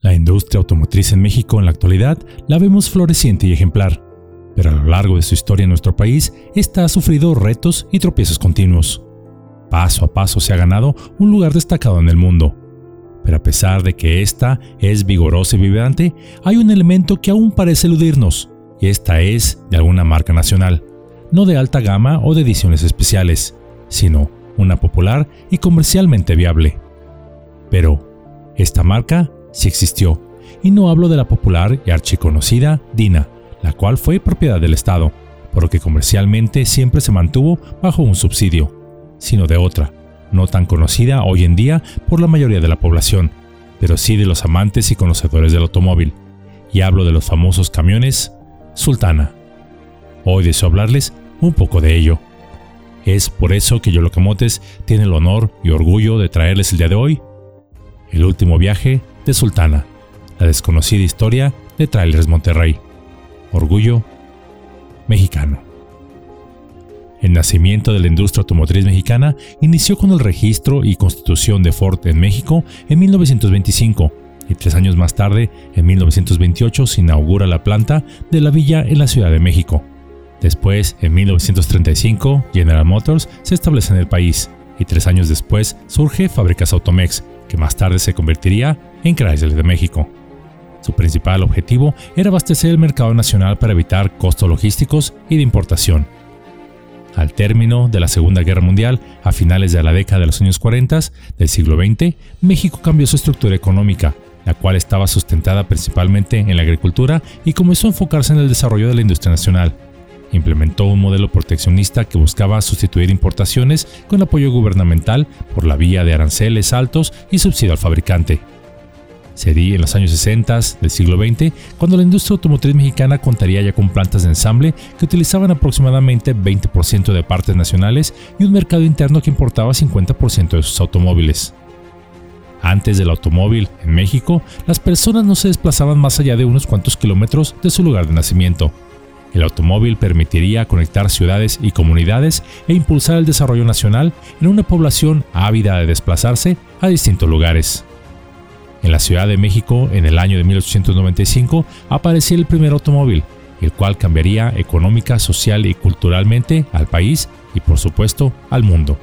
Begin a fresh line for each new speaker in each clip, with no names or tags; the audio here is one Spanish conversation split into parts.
La industria automotriz en México en la actualidad la vemos floreciente y ejemplar, pero a lo largo de su historia en nuestro país, esta ha sufrido retos y tropiezos continuos. Paso a paso se ha ganado un lugar destacado en el mundo. Pero a pesar de que esta es vigorosa y vibrante, hay un elemento que aún parece eludirnos, y esta es de alguna marca nacional, no de alta gama o de ediciones especiales, sino una popular y comercialmente viable. Pero, esta marca sí existió, y no hablo de la popular y archiconocida Dina, la cual fue propiedad del Estado, por lo que comercialmente siempre se mantuvo bajo un subsidio, sino de otra, no tan conocida hoy en día por la mayoría de la población, pero sí de los amantes y conocedores del automóvil, y hablo de los famosos camiones Sultana. Hoy deseo hablarles un poco de ello. Es por eso que Yolocamotes tiene el honor y orgullo de traerles el día de hoy el último viaje de Sultana, la desconocida historia de Trailers Monterrey. Orgullo mexicano. El nacimiento de la industria automotriz mexicana inició con el registro y constitución de Ford en México en 1925 y tres años más tarde, en 1928, se inaugura la planta de la villa en la Ciudad de México. Después, en 1935, General Motors se establece en el país y tres años después surge Fábricas Automex, que más tarde se convertiría en Chrysler de México. Su principal objetivo era abastecer el mercado nacional para evitar costos logísticos y de importación. Al término de la Segunda Guerra Mundial, a finales de la década de los años 40 del siglo XX, México cambió su estructura económica, la cual estaba sustentada principalmente en la agricultura y comenzó a enfocarse en el desarrollo de la industria nacional. Implementó un modelo proteccionista que buscaba sustituir importaciones con apoyo gubernamental por la vía de aranceles altos y subsidio al fabricante. Sería en los años 60 del siglo XX cuando la industria automotriz mexicana contaría ya con plantas de ensamble que utilizaban aproximadamente 20% de partes nacionales y un mercado interno que importaba 50% de sus automóviles. Antes del automóvil, en México, las personas no se desplazaban más allá de unos cuantos kilómetros de su lugar de nacimiento. El automóvil permitiría conectar ciudades y comunidades e impulsar el desarrollo nacional en una población ávida de desplazarse a distintos lugares. En la Ciudad de México, en el año de 1895, aparecía el primer automóvil, el cual cambiaría económica, social y culturalmente al país y por supuesto al mundo.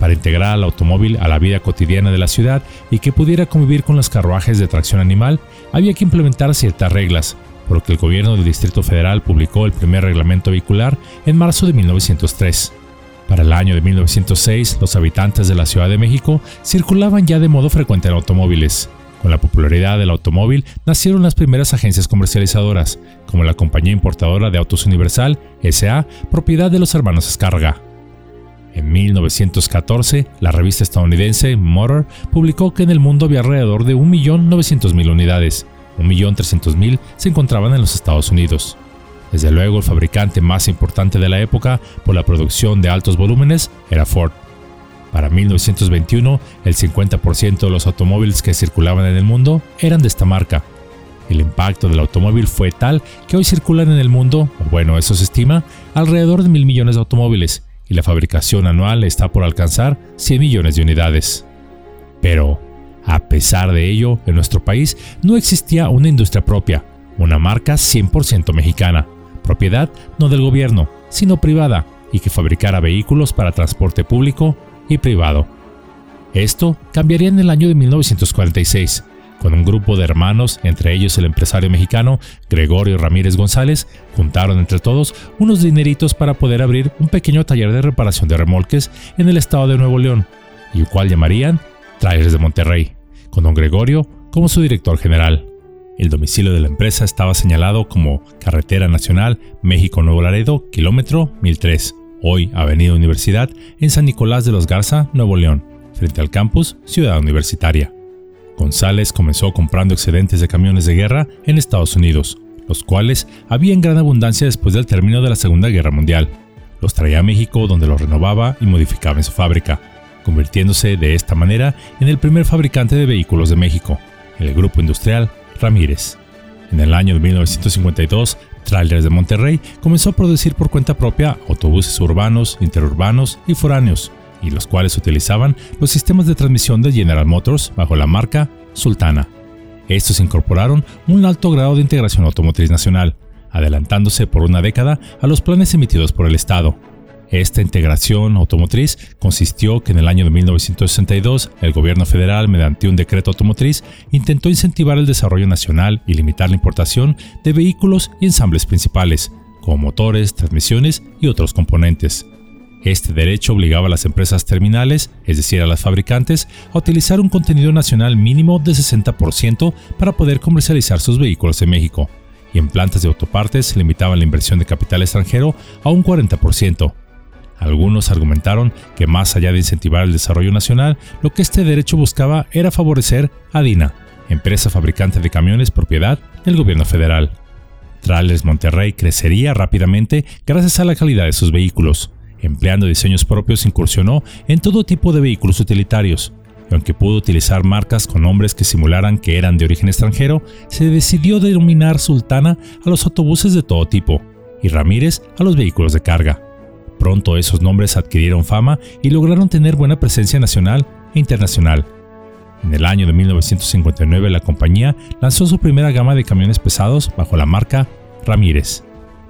Para integrar al automóvil a la vida cotidiana de la ciudad y que pudiera convivir con los carruajes de tracción animal, había que implementar ciertas reglas, por lo que el gobierno del Distrito Federal publicó el primer reglamento vehicular en marzo de 1903. Para el año de 1906, los habitantes de la Ciudad de México circulaban ya de modo frecuente en automóviles. Con la popularidad del automóvil nacieron las primeras agencias comercializadoras, como la compañía importadora de autos Universal, SA, propiedad de los hermanos Escarga. En 1914, la revista estadounidense Motor publicó que en el mundo había alrededor de 1.900.000 unidades, 1.300.000 se encontraban en los Estados Unidos. Desde luego, el fabricante más importante de la época por la producción de altos volúmenes era Ford. Para 1921, el 50% de los automóviles que circulaban en el mundo eran de esta marca. El impacto del automóvil fue tal que hoy circulan en el mundo, o bueno, eso se estima, alrededor de mil millones de automóviles, y la fabricación anual está por alcanzar 100 millones de unidades. Pero, a pesar de ello, en nuestro país no existía una industria propia, una marca 100% mexicana propiedad no del gobierno, sino privada, y que fabricara vehículos para transporte público y privado. Esto cambiaría en el año de 1946, cuando un grupo de hermanos, entre ellos el empresario mexicano Gregorio Ramírez González, juntaron entre todos unos dineritos para poder abrir un pequeño taller de reparación de remolques en el estado de Nuevo León, y el cual llamarían Trailers de Monterrey, con don Gregorio como su director general. El domicilio de la empresa estaba señalado como Carretera Nacional México-Nuevo Laredo, kilómetro 1003, hoy Avenida Universidad, en San Nicolás de los Garza, Nuevo León, frente al campus Ciudad Universitaria. González comenzó comprando excedentes de camiones de guerra en Estados Unidos, los cuales había en gran abundancia después del término de la Segunda Guerra Mundial. Los traía a México donde los renovaba y modificaba en su fábrica, convirtiéndose de esta manera en el primer fabricante de vehículos de México, el grupo industrial Ramírez. En el año de 1952, Trailers de Monterrey comenzó a producir por cuenta propia autobuses urbanos, interurbanos y foráneos, y los cuales utilizaban los sistemas de transmisión de General Motors bajo la marca Sultana. Estos incorporaron un alto grado de integración automotriz nacional, adelantándose por una década a los planes emitidos por el Estado. Esta integración automotriz consistió que en el año de 1962 el gobierno federal, mediante un decreto automotriz, intentó incentivar el desarrollo nacional y limitar la importación de vehículos y ensambles principales, como motores, transmisiones y otros componentes. Este derecho obligaba a las empresas terminales, es decir, a las fabricantes, a utilizar un contenido nacional mínimo de 60% para poder comercializar sus vehículos en México, y en plantas de autopartes limitaban la inversión de capital extranjero a un 40%. Algunos argumentaron que más allá de incentivar el desarrollo nacional, lo que este derecho buscaba era favorecer a DINA, empresa fabricante de camiones propiedad del gobierno federal. Trailers Monterrey crecería rápidamente gracias a la calidad de sus vehículos. Empleando diseños propios incursionó en todo tipo de vehículos utilitarios, y aunque pudo utilizar marcas con nombres que simularan que eran de origen extranjero, se decidió denominar Sultana a los autobuses de todo tipo y Ramírez a los vehículos de carga. Pronto esos nombres adquirieron fama y lograron tener buena presencia nacional e internacional. En el año de 1959 la compañía lanzó su primera gama de camiones pesados bajo la marca Ramírez.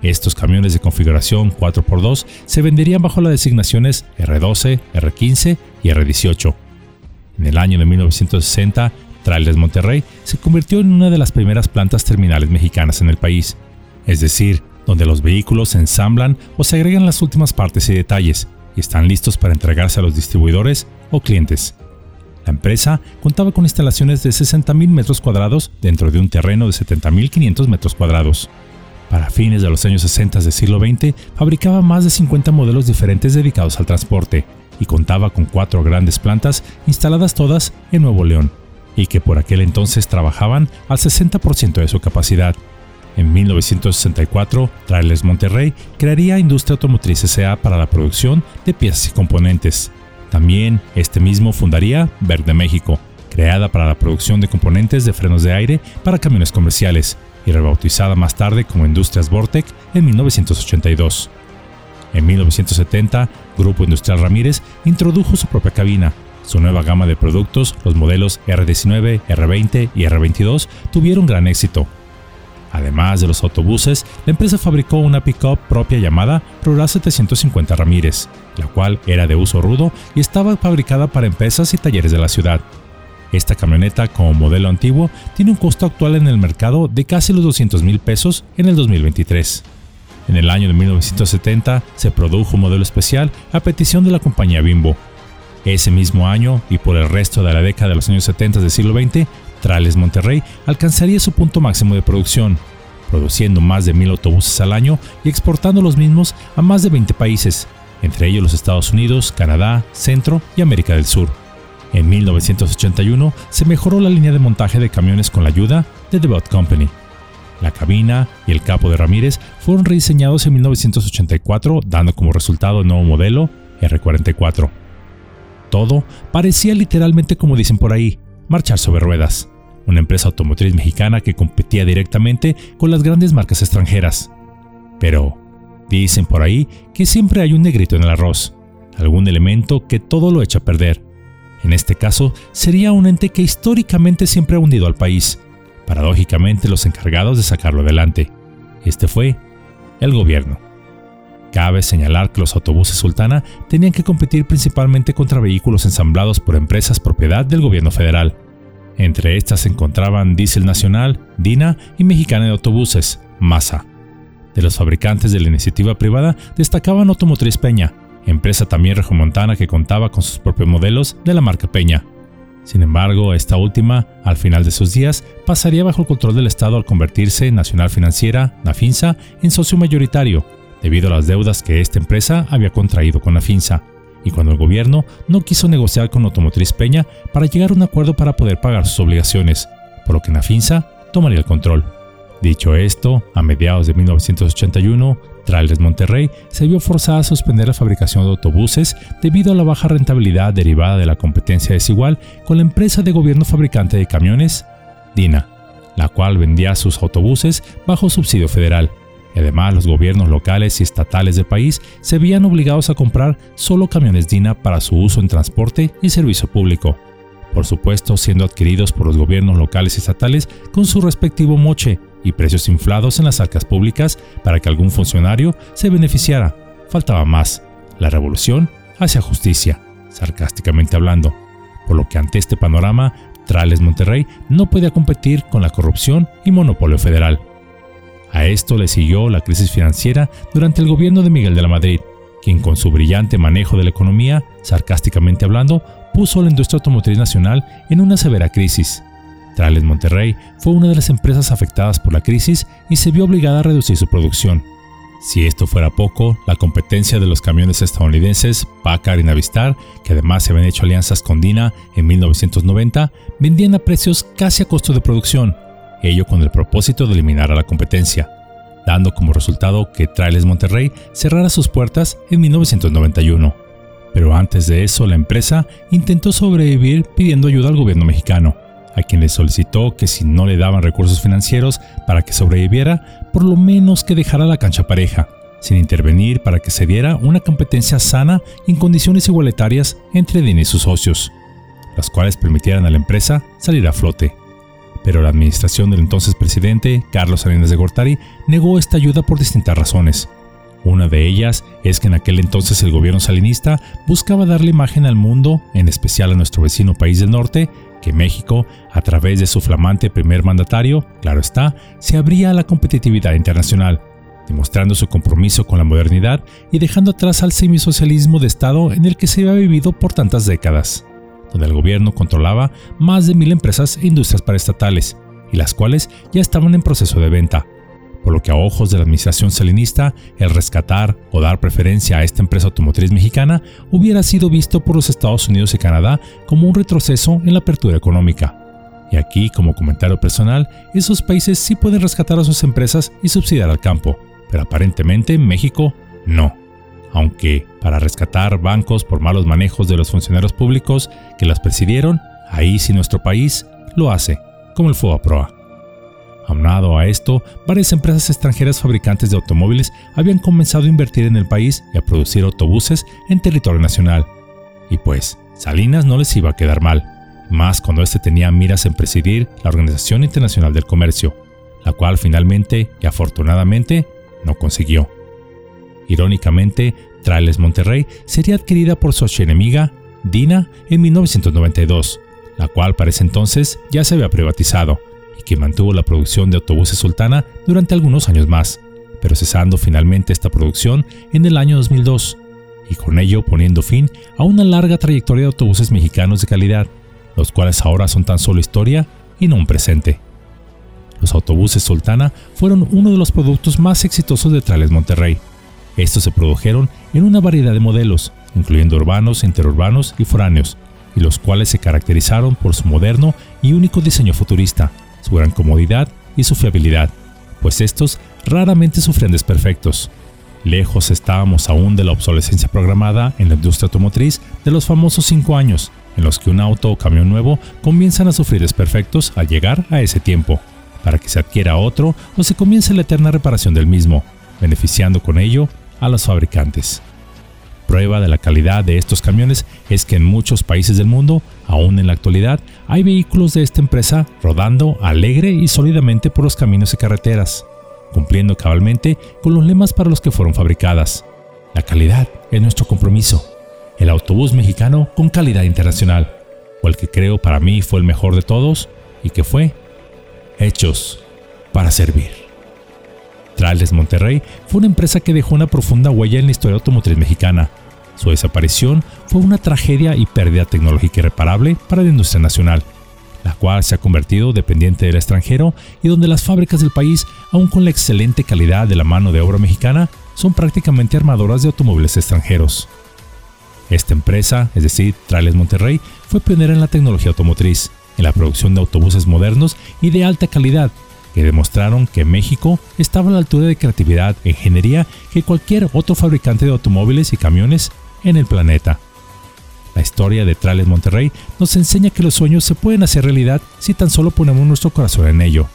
Estos camiones de configuración 4x2 se venderían bajo las designaciones R12, R15 y R18. En el año de 1960, Trailers Monterrey se convirtió en una de las primeras plantas terminales mexicanas en el país, es decir, donde los vehículos ensamblan o se agregan las últimas partes y detalles y están listos para entregarse a los distribuidores o clientes. La empresa contaba con instalaciones de 60.000 metros cuadrados dentro de un terreno de 70.500 metros cuadrados. Para fines de los años 60 del siglo XX, fabricaba más de 50 modelos diferentes dedicados al transporte y contaba con cuatro grandes plantas instaladas todas en Nuevo León, y que por aquel entonces trabajaban al 60% de su capacidad, en 1964, Trailers Monterrey crearía Industria Automotriz S.A. para la producción de piezas y componentes. También este mismo fundaría Verde México, creada para la producción de componentes de frenos de aire para camiones comerciales y rebautizada más tarde como Industrias Vortec en 1982. En 1970, Grupo Industrial Ramírez introdujo su propia cabina. Su nueva gama de productos, los modelos R19, R20 y R22, tuvieron gran éxito, Además de los autobuses, la empresa fabricó una pick-up propia llamada Rural 750 Ramírez, la cual era de uso rudo y estaba fabricada para empresas y talleres de la ciudad. Esta camioneta como modelo antiguo tiene un costo actual en el mercado de casi los 200 mil pesos en el 2023. En el año de 1970 se produjo un modelo especial a petición de la compañía Bimbo. Ese mismo año y por el resto de la década de los años 70 del siglo XX Trales Monterrey alcanzaría su punto máximo de producción, produciendo más de mil autobuses al año y exportando los mismos a más de 20 países, entre ellos los Estados Unidos, Canadá, Centro y América del Sur. En 1981 se mejoró la línea de montaje de camiones con la ayuda de The Bot Company. La cabina y el capo de Ramírez fueron rediseñados en 1984, dando como resultado el nuevo modelo R44. Todo parecía literalmente como dicen por ahí, marchar sobre ruedas, una empresa automotriz mexicana que competía directamente con las grandes marcas extranjeras. Pero dicen por ahí que siempre hay un negrito en el arroz, algún elemento que todo lo echa a perder. En este caso, sería un ente que históricamente siempre ha hundido al país, paradójicamente los encargados de sacarlo adelante. Este fue el gobierno. Cabe señalar que los autobuses Sultana tenían que competir principalmente contra vehículos ensamblados por empresas propiedad del gobierno federal. Entre estas se encontraban Diesel Nacional, Dina y Mexicana de Autobuses, MASA. De los fabricantes de la iniciativa privada destacaban Automotriz Peña, empresa también regiomontana que contaba con sus propios modelos de la marca Peña. Sin embargo, esta última, al final de sus días, pasaría bajo el control del Estado al convertirse en Nacional Financiera, Nafinsa, en socio mayoritario debido a las deudas que esta empresa había contraído con la FINSA, y cuando el gobierno no quiso negociar con Automotriz Peña para llegar a un acuerdo para poder pagar sus obligaciones, por lo que Nafinsa tomaría el control. Dicho esto, a mediados de 1981, Trailers Monterrey se vio forzada a suspender la fabricación de autobuses debido a la baja rentabilidad derivada de la competencia desigual con la empresa de gobierno fabricante de camiones, Dina, la cual vendía sus autobuses bajo subsidio federal además los gobiernos locales y estatales del país se veían obligados a comprar solo camiones DINA para su uso en transporte y servicio público. por supuesto siendo adquiridos por los gobiernos locales y estatales con su respectivo moche y precios inflados en las arcas públicas para que algún funcionario se beneficiara. Faltaba más. La revolución hacia justicia, sarcásticamente hablando. Por lo que ante este panorama, Trales Monterrey no podía competir con la corrupción y monopolio federal. A esto le siguió la crisis financiera durante el gobierno de Miguel de la Madrid, quien con su brillante manejo de la economía, sarcásticamente hablando, puso a la industria automotriz nacional en una severa crisis. Trales Monterrey fue una de las empresas afectadas por la crisis y se vio obligada a reducir su producción. Si esto fuera poco, la competencia de los camiones estadounidenses Packard y Navistar, que además se habían hecho alianzas con Dina en 1990, vendían a precios casi a costo de producción, ello con el propósito de eliminar a la competencia, dando como resultado que Trailers Monterrey cerrara sus puertas en 1991. Pero antes de eso, la empresa intentó sobrevivir pidiendo ayuda al gobierno mexicano, a quien le solicitó que si no le daban recursos financieros para que sobreviviera, por lo menos que dejara la cancha pareja, sin intervenir para que se diera una competencia sana en condiciones igualitarias entre DIN y sus socios, las cuales permitieran a la empresa salir a flote pero la administración del entonces presidente, Carlos Salinas de Gortari, negó esta ayuda por distintas razones. Una de ellas es que en aquel entonces el gobierno salinista buscaba darle imagen al mundo, en especial a nuestro vecino país del norte, que México, a través de su flamante primer mandatario, claro está, se abría a la competitividad internacional, demostrando su compromiso con la modernidad y dejando atrás al semisocialismo de Estado en el que se había vivido por tantas décadas donde el gobierno controlaba más de mil empresas e industrias paraestatales, y las cuales ya estaban en proceso de venta, por lo que a ojos de la administración salinista, el rescatar o dar preferencia a esta empresa automotriz mexicana hubiera sido visto por los Estados Unidos y Canadá como un retroceso en la apertura económica. Y aquí, como comentario personal, esos países sí pueden rescatar a sus empresas y subsidiar al campo, pero aparentemente México no aunque para rescatar bancos por malos manejos de los funcionarios públicos que las presidieron, ahí sí nuestro país lo hace, como el Proa. Aunado a esto, varias empresas extranjeras fabricantes de automóviles habían comenzado a invertir en el país y a producir autobuses en territorio nacional. Y pues, Salinas no les iba a quedar mal, más cuando éste tenía miras en presidir la Organización Internacional del Comercio, la cual finalmente y afortunadamente no consiguió. Irónicamente, Trailes Monterrey sería adquirida por su archienemiga, Dina, en 1992, la cual para ese entonces ya se había privatizado y que mantuvo la producción de autobuses Sultana durante algunos años más, pero cesando finalmente esta producción en el año 2002, y con ello poniendo fin a una larga trayectoria de autobuses mexicanos de calidad, los cuales ahora son tan solo historia y no un presente. Los autobuses Sultana fueron uno de los productos más exitosos de Trales Monterrey, estos se produjeron en una variedad de modelos, incluyendo urbanos, interurbanos y foráneos, y los cuales se caracterizaron por su moderno y único diseño futurista, su gran comodidad y su fiabilidad, pues estos raramente sufrían desperfectos. Lejos estábamos aún de la obsolescencia programada en la industria automotriz de los famosos 5 años, en los que un auto o camión nuevo comienzan a sufrir desperfectos al llegar a ese tiempo, para que se adquiera otro o se comience la eterna reparación del mismo, beneficiando con ello a los fabricantes. Prueba de la calidad de estos camiones es que en muchos países del mundo, aún en la actualidad, hay vehículos de esta empresa rodando alegre y sólidamente por los caminos y carreteras, cumpliendo cabalmente con los lemas para los que fueron fabricadas. La calidad es nuestro compromiso. El autobús mexicano con calidad internacional, o el que creo para mí fue el mejor de todos y que fue hechos para servir. Trales Monterrey fue una empresa que dejó una profunda huella en la historia automotriz mexicana. Su desaparición fue una tragedia y pérdida tecnológica irreparable para la industria nacional, la cual se ha convertido dependiente del extranjero y donde las fábricas del país, aun con la excelente calidad de la mano de obra mexicana, son prácticamente armadoras de automóviles extranjeros. Esta empresa, es decir, Trales Monterrey, fue pionera en la tecnología automotriz, en la producción de autobuses modernos y de alta calidad que demostraron que México estaba a la altura de creatividad e ingeniería que cualquier otro fabricante de automóviles y camiones en el planeta. La historia de Trales Monterrey nos enseña que los sueños se pueden hacer realidad si tan solo ponemos nuestro corazón en ello.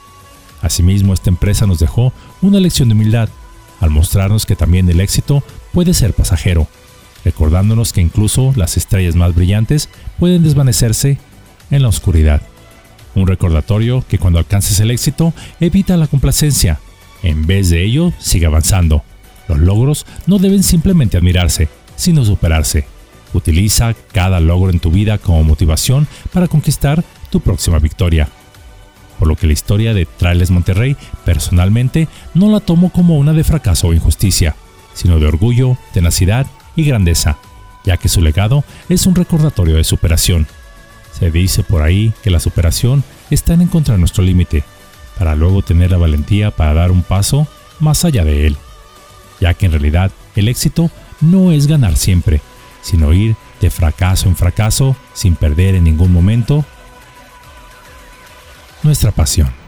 Asimismo, esta empresa nos dejó una lección de humildad, al mostrarnos que también el éxito puede ser pasajero, recordándonos que incluso las estrellas más brillantes pueden desvanecerse en la oscuridad. Un recordatorio que cuando alcances el éxito evita la complacencia. En vez de ello, sigue avanzando. Los logros no deben simplemente admirarse, sino superarse. Utiliza cada logro en tu vida como motivación para conquistar tu próxima victoria. Por lo que la historia de Trailes Monterrey personalmente no la tomo como una de fracaso o injusticia, sino de orgullo, tenacidad y grandeza, ya que su legado es un recordatorio de superación. Se dice por ahí que la superación está en encontrar nuestro límite, para luego tener la valentía para dar un paso más allá de él, ya que en realidad el éxito no es ganar siempre, sino ir de fracaso en fracaso sin perder en ningún momento nuestra pasión.